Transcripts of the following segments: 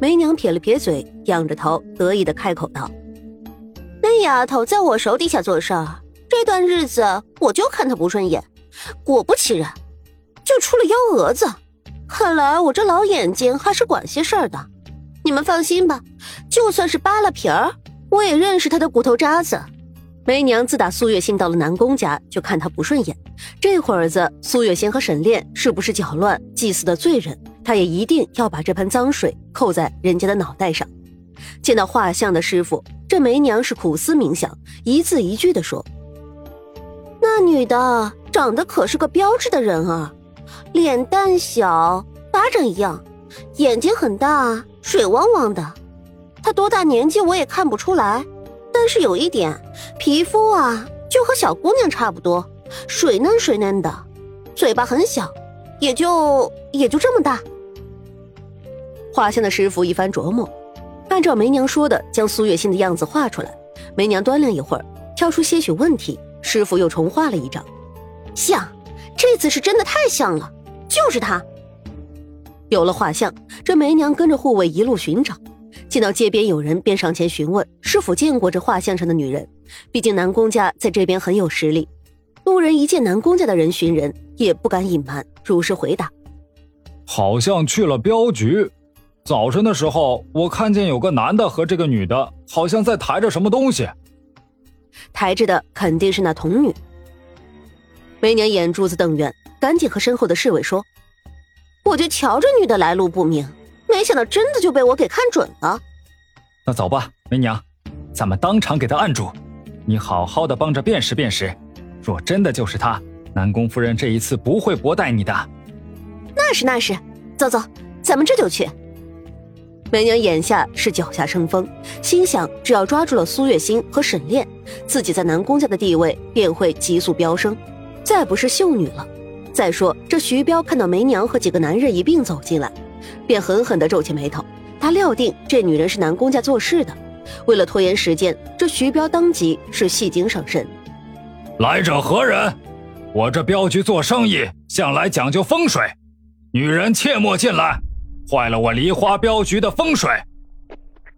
梅娘撇了撇嘴，仰着头得意的开口道：“那丫头在我手底下做事儿，这段日子我就看她不顺眼，果不其然，就出了幺蛾子。看来我这老眼睛还是管些事儿的。你们放心吧，就算是扒了皮儿，我也认识她的骨头渣子。”梅娘自打苏月心到了南宫家，就看她不顺眼。这会儿子，苏月心和沈炼是不是搅乱祭祀的罪人，他也一定要把这盆脏水扣在人家的脑袋上。见到画像的师傅，这梅娘是苦思冥想，一字一句的说：“那女的长得可是个标致的人啊，脸蛋小，巴掌一样，眼睛很大，水汪汪的。她多大年纪我也看不出来。”但是有一点，皮肤啊，就和小姑娘差不多，水嫩水嫩的，嘴巴很小，也就也就这么大。画像的师傅一番琢磨，按照梅娘说的，将苏月心的样子画出来。梅娘端量一会儿，挑出些许问题，师傅又重画了一张，像，这次是真的太像了，就是他。有了画像，这梅娘跟着护卫一路寻找。见到街边有人，便上前询问是否见过这画像上的女人。毕竟南宫家在这边很有实力，路人一见南宫家的人寻人，也不敢隐瞒，如实回答：“好像去了镖局。早晨的时候，我看见有个男的和这个女的，好像在抬着什么东西。抬着的肯定是那童女。”梅娘眼珠子瞪圆，赶紧和身后的侍卫说：“我就瞧这女的来路不明。”没想到真的就被我给看准了，那走吧，梅娘，咱们当场给她按住，你好好的帮着辨识辨识，若真的就是她，南宫夫人这一次不会薄待你的。那是那是，走走，咱们这就去。梅娘眼下是脚下生风，心想只要抓住了苏月心和沈炼，自己在南宫家的地位便会急速飙升，再不是秀女了。再说这徐彪看到梅娘和几个男人一并走进来。便狠狠地皱起眉头，他料定这女人是南宫家做事的。为了拖延时间，这徐彪当即是戏精上身。来者何人？我这镖局做生意向来讲究风水，女人切莫进来，坏了我梨花镖局的风水。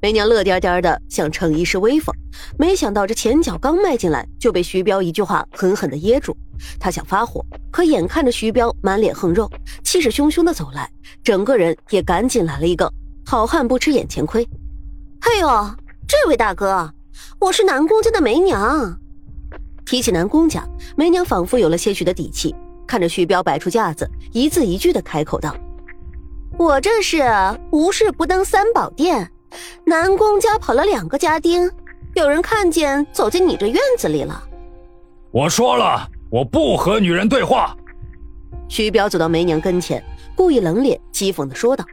梅娘乐颠颠的想逞一时威风，没想到这前脚刚迈进来，就被徐彪一句话狠狠的噎住。他想发火，可眼看着徐彪满脸横肉，气势汹汹的走来，整个人也赶紧来了一个好汉不吃眼前亏。哎呦，这位大哥，我是南宫家的梅娘。提起南宫家，梅娘仿佛有了些许的底气，看着徐彪摆出架子，一字一句的开口道：“我这是无事不登三宝殿，南宫家跑了两个家丁，有人看见走进你这院子里了。”我说了。我不和女人对话。徐彪走到梅娘跟前，故意冷脸讥讽的说道：“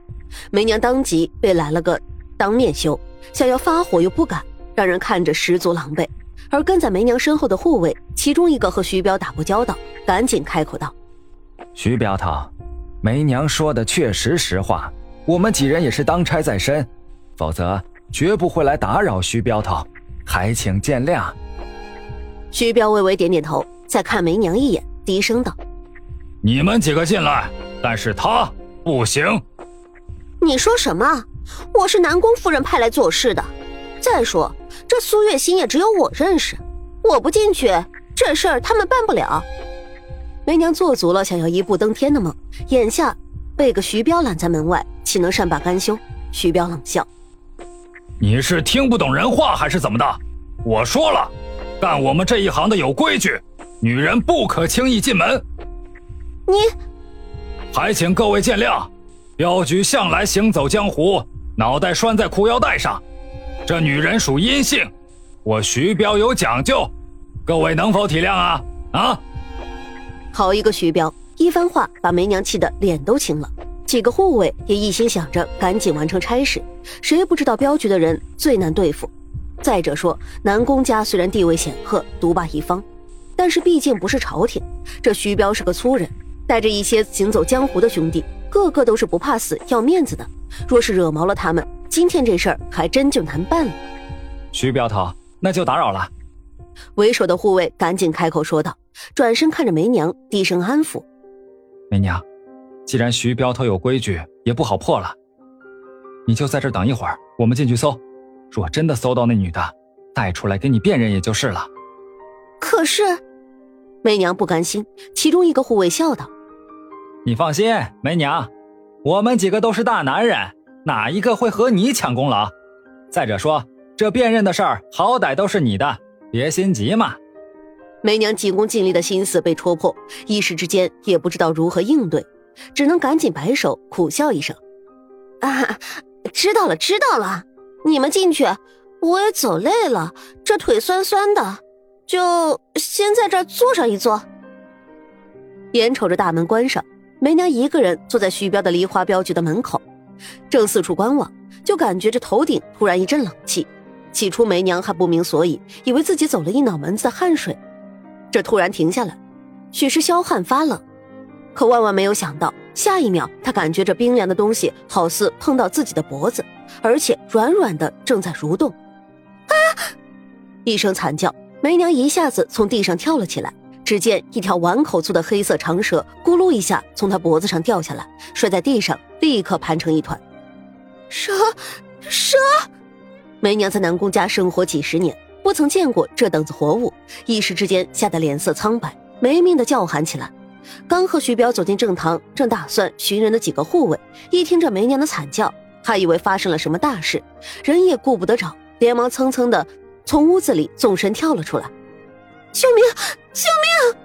梅娘当即被来了个当面羞，想要发火又不敢，让人看着十足狼狈。”而跟在梅娘身后的护卫，其中一个和徐彪打过交道，赶紧开口道：“徐镖头，梅娘说的确实实话，我们几人也是当差在身，否则绝不会来打扰徐镖头，还请见谅。”徐彪微微点点头。再看梅娘一眼，低声道：“你们几个进来，但是他不行。”你说什么？我是南宫夫人派来做事的。再说这苏月心也只有我认识，我不进去，这事儿他们办不了。梅娘做足了想要一步登天的梦，眼下被个徐彪拦在门外，岂能善罢甘休？徐彪冷笑：“你是听不懂人话还是怎么的？我说了，干我们这一行的有规矩。”女人不可轻易进门。你，还请各位见谅。镖局向来行走江湖，脑袋拴在裤腰带上。这女人属阴性，我徐彪有讲究，各位能否体谅啊？啊！好一个徐彪，一番话把梅娘气得脸都青了。几个护卫也一心想着赶紧完成差事，谁不知道镖局的人最难对付？再者说，南宫家虽然地位显赫，独霸一方。但是毕竟不是朝廷，这徐彪是个粗人，带着一些行走江湖的兄弟，个个都是不怕死、要面子的。若是惹毛了他们，今天这事儿还真就难办了。徐镖头，那就打扰了。为首的护卫赶紧开口说道，转身看着梅娘，低声安抚：“梅娘，既然徐镖头有规矩，也不好破了。”你就在这等一会儿，我们进去搜。若真的搜到那女的，带出来给你辨认也就是了。可是，梅娘不甘心。其中一个护卫笑道：“你放心，梅娘，我们几个都是大男人，哪一个会和你抢功劳？再者说，这辨认的事儿好歹都是你的，别心急嘛。”梅娘急功近利的心思被戳破，一时之间也不知道如何应对，只能赶紧摆手，苦笑一声：“啊，知道了，知道了。”你们进去，我也走累了，这腿酸酸的，就先在这儿坐上一坐。眼瞅着大门关上，梅娘一个人坐在徐彪的梨花镖局的门口，正四处观望，就感觉这头顶突然一阵冷气。起初梅娘还不明所以，以为自己走了一脑门子的汗水，这突然停下来，许是消汗发冷。可万万没有想到，下一秒她感觉这冰凉的东西好似碰到自己的脖子。而且软软的，正在蠕动。啊！一声惨叫，梅娘一下子从地上跳了起来。只见一条碗口粗的黑色长蛇，咕噜一下从她脖子上掉下来，摔在地上，立刻盘成一团。蛇，蛇！梅娘在南宫家生活几十年，不曾见过这等子活物，一时之间吓得脸色苍白，没命的叫喊起来。刚和徐彪走进正堂，正打算寻人的几个护卫，一听这梅娘的惨叫。还以为发生了什么大事，人也顾不得找，连忙蹭蹭的从屋子里纵身跳了出来。救命！救命！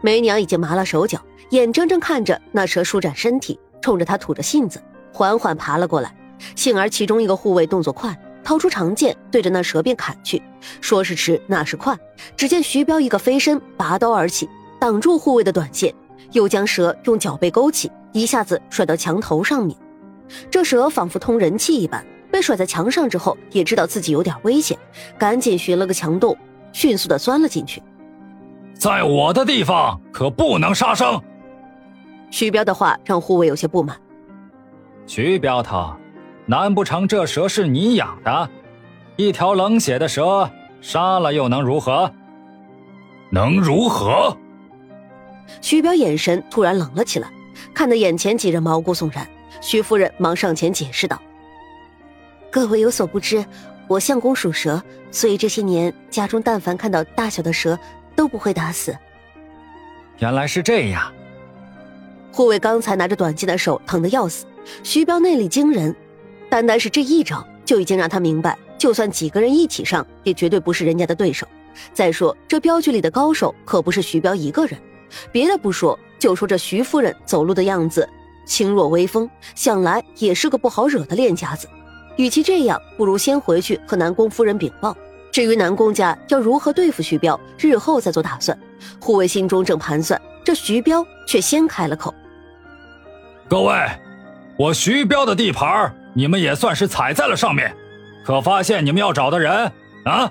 梅娘已经麻了手脚，眼睁睁看着那蛇舒展身体，冲着她吐着信子，缓缓爬了过来。幸而其中一个护卫动作快，掏出长剑对着那蛇便砍去。说时迟，那时快，只见徐彪一个飞身拔刀而起，挡住护卫的短剑，又将蛇用脚背勾起，一下子甩到墙头上面。这蛇仿佛通人气一般，被甩在墙上之后，也知道自己有点危险，赶紧寻了个墙洞，迅速的钻了进去。在我的地方可不能杀生。徐彪的话让护卫有些不满。徐彪头，难不成这蛇是你养的？一条冷血的蛇，杀了又能如何？能如何？徐彪眼神突然冷了起来，看得眼前几人毛骨悚然。徐夫人忙上前解释道：“各位有所不知，我相公属蛇，所以这些年家中但凡看到大小的蛇，都不会打死。”原来是这样。护卫刚才拿着短剑的手疼得要死，徐彪内力惊人，单单是这一招就已经让他明白，就算几个人一起上，也绝对不是人家的对手。再说这镖局里的高手可不是徐彪一个人，别的不说，就说这徐夫人走路的样子。轻若微风，想来也是个不好惹的练家子。与其这样，不如先回去和南宫夫人禀报。至于南宫家要如何对付徐彪，日后再做打算。护卫心中正盘算，这徐彪却先开了口：“各位，我徐彪的地盘，你们也算是踩在了上面。可发现你们要找的人啊？”